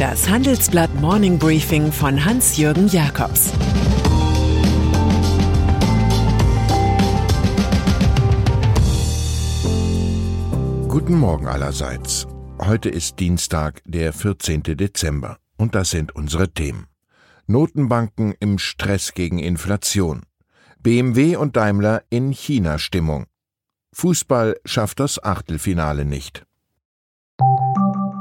Das Handelsblatt Morning Briefing von Hans-Jürgen Jakobs Guten Morgen allerseits. Heute ist Dienstag, der 14. Dezember. Und das sind unsere Themen. Notenbanken im Stress gegen Inflation. BMW und Daimler in China-Stimmung. Fußball schafft das Achtelfinale nicht.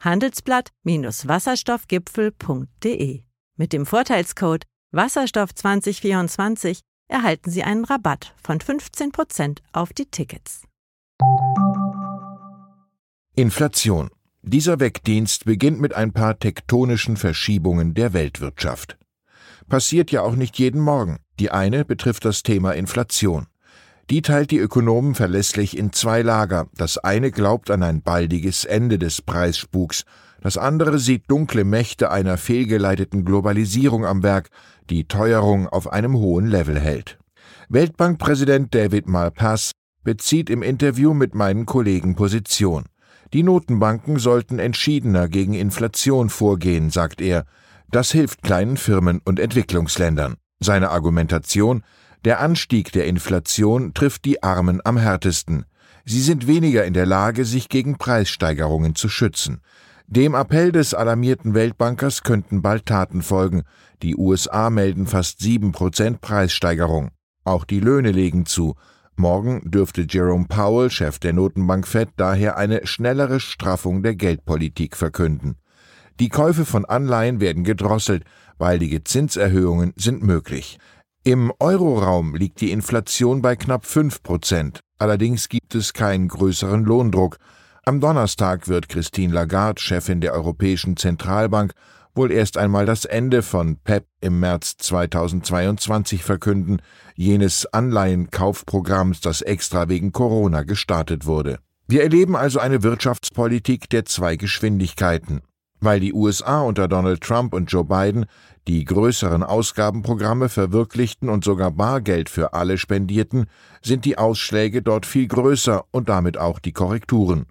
handelsblatt-wasserstoffgipfel.de. Mit dem Vorteilscode Wasserstoff 2024 erhalten Sie einen Rabatt von 15% auf die Tickets. Inflation. Dieser Wegdienst beginnt mit ein paar tektonischen Verschiebungen der Weltwirtschaft. Passiert ja auch nicht jeden Morgen. Die eine betrifft das Thema Inflation. Die teilt die Ökonomen verlässlich in zwei Lager. Das eine glaubt an ein baldiges Ende des Preisspuks, das andere sieht dunkle Mächte einer fehlgeleiteten Globalisierung am Werk, die Teuerung auf einem hohen Level hält. Weltbankpräsident David Malpass bezieht im Interview mit meinen Kollegen Position. Die Notenbanken sollten entschiedener gegen Inflation vorgehen, sagt er. Das hilft kleinen Firmen und Entwicklungsländern. Seine Argumentation der Anstieg der Inflation trifft die Armen am härtesten. Sie sind weniger in der Lage, sich gegen Preissteigerungen zu schützen. Dem Appell des alarmierten Weltbankers könnten bald Taten folgen. Die USA melden fast sieben Prozent Preissteigerung. Auch die Löhne legen zu. Morgen dürfte Jerome Powell, Chef der Notenbank Fed, daher eine schnellere Straffung der Geldpolitik verkünden. Die Käufe von Anleihen werden gedrosselt, baldige Zinserhöhungen sind möglich. Im Euroraum liegt die Inflation bei knapp 5 Prozent. Allerdings gibt es keinen größeren Lohndruck. Am Donnerstag wird Christine Lagarde, Chefin der Europäischen Zentralbank, wohl erst einmal das Ende von PEP im März 2022 verkünden, jenes Anleihenkaufprogramms, das extra wegen Corona gestartet wurde. Wir erleben also eine Wirtschaftspolitik der zwei Geschwindigkeiten. Weil die USA unter Donald Trump und Joe Biden die größeren Ausgabenprogramme verwirklichten und sogar Bargeld für alle spendierten, sind die Ausschläge dort viel größer und damit auch die Korrekturen.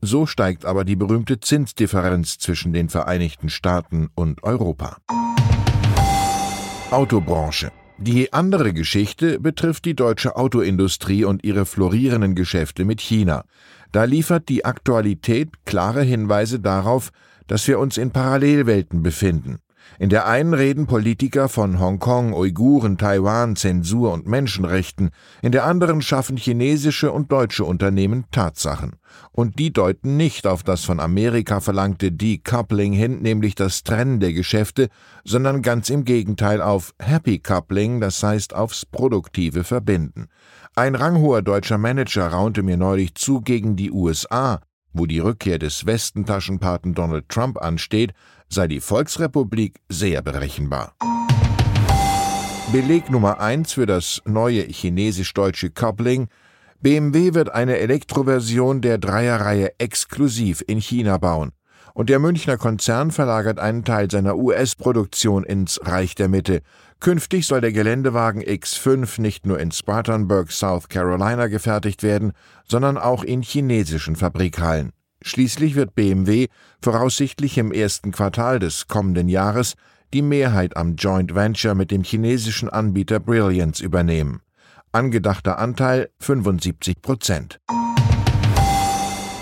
So steigt aber die berühmte Zinsdifferenz zwischen den Vereinigten Staaten und Europa. Autobranche. Die andere Geschichte betrifft die deutsche Autoindustrie und ihre florierenden Geschäfte mit China. Da liefert die Aktualität klare Hinweise darauf, dass wir uns in Parallelwelten befinden. In der einen reden Politiker von Hongkong, Uiguren, Taiwan, Zensur und Menschenrechten, in der anderen schaffen chinesische und deutsche Unternehmen Tatsachen. Und die deuten nicht auf das von Amerika verlangte Decoupling hin, nämlich das Trennen der Geschäfte, sondern ganz im Gegenteil auf Happy Coupling, das heißt aufs produktive Verbinden. Ein ranghoher deutscher Manager raunte mir neulich zu, gegen die USA wo die Rückkehr des Westentaschenpaten Donald Trump ansteht, sei die Volksrepublik sehr berechenbar. Beleg Nummer eins für das neue chinesisch-deutsche Coupling BMW wird eine Elektroversion der Dreierreihe exklusiv in China bauen und der Münchner Konzern verlagert einen Teil seiner US-Produktion ins Reich der Mitte. Künftig soll der Geländewagen X5 nicht nur in Spartanburg, South Carolina gefertigt werden, sondern auch in chinesischen Fabrikhallen. Schließlich wird BMW voraussichtlich im ersten Quartal des kommenden Jahres die Mehrheit am Joint Venture mit dem chinesischen Anbieter Brilliance übernehmen. Angedachter Anteil 75 Prozent.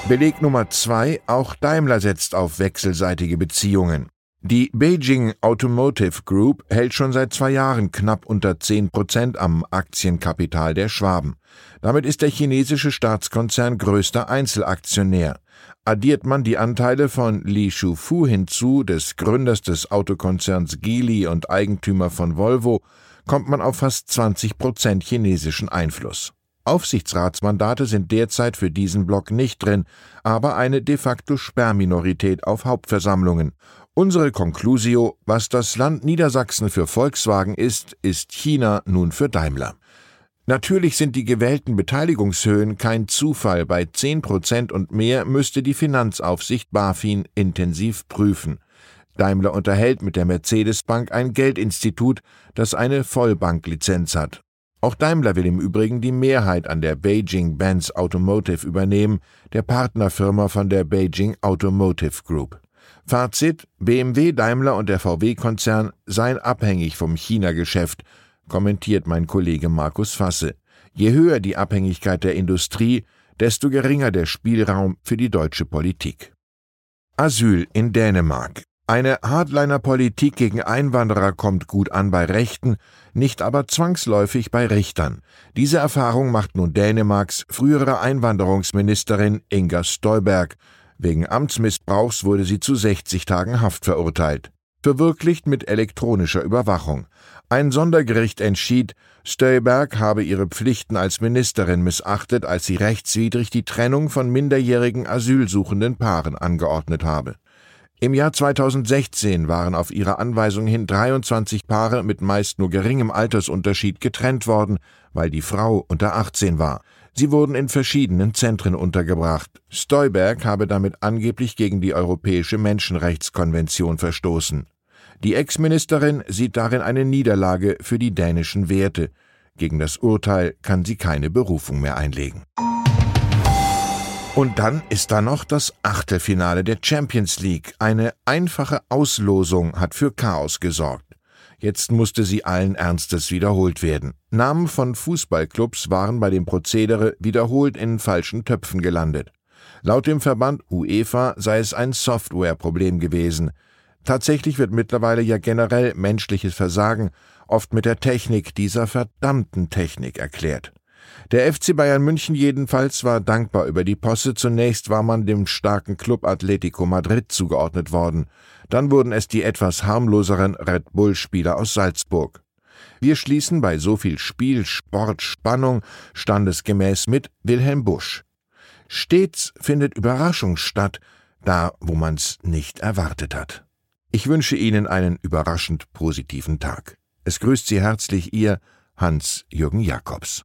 Beleg Nummer zwei, auch Daimler setzt auf wechselseitige Beziehungen. Die Beijing Automotive Group hält schon seit zwei Jahren knapp unter 10 Prozent am Aktienkapital der Schwaben. Damit ist der chinesische Staatskonzern größter Einzelaktionär. Addiert man die Anteile von Li Shufu hinzu, des Gründers des Autokonzerns Geely und Eigentümer von Volvo, kommt man auf fast 20 Prozent chinesischen Einfluss. Aufsichtsratsmandate sind derzeit für diesen Block nicht drin, aber eine de facto Sperrminorität auf Hauptversammlungen. Unsere Conclusio, was das Land Niedersachsen für Volkswagen ist, ist China nun für Daimler. Natürlich sind die gewählten Beteiligungshöhen kein Zufall. Bei 10 Prozent und mehr müsste die Finanzaufsicht BaFin intensiv prüfen. Daimler unterhält mit der Mercedes-Bank ein Geldinstitut, das eine Vollbanklizenz hat. Auch Daimler will im Übrigen die Mehrheit an der Beijing Benz Automotive übernehmen, der Partnerfirma von der Beijing Automotive Group. Fazit: BMW, Daimler und der VW-Konzern seien abhängig vom China-Geschäft, kommentiert mein Kollege Markus Fasse. Je höher die Abhängigkeit der Industrie, desto geringer der Spielraum für die deutsche Politik. Asyl in Dänemark. Eine Hardliner-Politik gegen Einwanderer kommt gut an bei Rechten, nicht aber zwangsläufig bei Richtern. Diese Erfahrung macht nun Dänemarks frühere Einwanderungsministerin Inga Stolberg. Wegen Amtsmissbrauchs wurde sie zu 60 Tagen Haft verurteilt. Verwirklicht mit elektronischer Überwachung. Ein Sondergericht entschied, Stolberg habe ihre Pflichten als Ministerin missachtet, als sie rechtswidrig die Trennung von minderjährigen asylsuchenden Paaren angeordnet habe. Im Jahr 2016 waren auf ihre Anweisung hin 23 Paare mit meist nur geringem Altersunterschied getrennt worden, weil die Frau unter 18 war. Sie wurden in verschiedenen Zentren untergebracht. Stolberg habe damit angeblich gegen die Europäische Menschenrechtskonvention verstoßen. Die Ex-Ministerin sieht darin eine Niederlage für die dänischen Werte. Gegen das Urteil kann sie keine Berufung mehr einlegen. Und dann ist da noch das Achtelfinale der Champions League. Eine einfache Auslosung hat für Chaos gesorgt. Jetzt musste sie allen Ernstes wiederholt werden. Namen von Fußballclubs waren bei dem Prozedere wiederholt in falschen Töpfen gelandet. Laut dem Verband UEFA sei es ein Softwareproblem gewesen. Tatsächlich wird mittlerweile ja generell menschliches Versagen oft mit der Technik dieser verdammten Technik erklärt. Der FC Bayern München jedenfalls war dankbar über die Posse. Zunächst war man dem starken Club Atletico Madrid zugeordnet worden. Dann wurden es die etwas harmloseren Red Bull-Spieler aus Salzburg. Wir schließen bei so viel Spiel, Sport, Spannung standesgemäß mit Wilhelm Busch. Stets findet Überraschung statt, da wo man's nicht erwartet hat. Ich wünsche Ihnen einen überraschend positiven Tag. Es grüßt Sie herzlich Ihr Hans-Jürgen Jakobs.